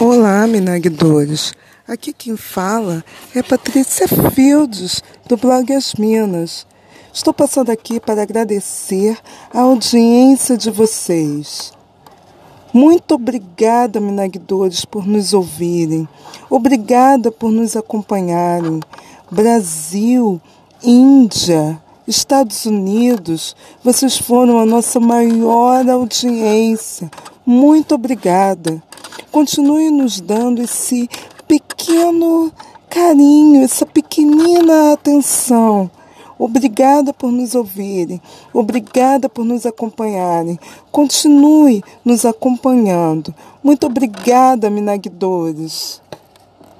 Olá, minagdores. Aqui quem fala é Patrícia Fields, do blog As Minas. Estou passando aqui para agradecer a audiência de vocês. Muito obrigada, minagdores, por nos ouvirem. Obrigada por nos acompanharem. Brasil, Índia, Estados Unidos, vocês foram a nossa maior audiência. Muito obrigada. Continue nos dando esse pequeno carinho, essa pequenina atenção. Obrigada por nos ouvirem, obrigada por nos acompanharem. Continue nos acompanhando. Muito obrigada, Minagdores.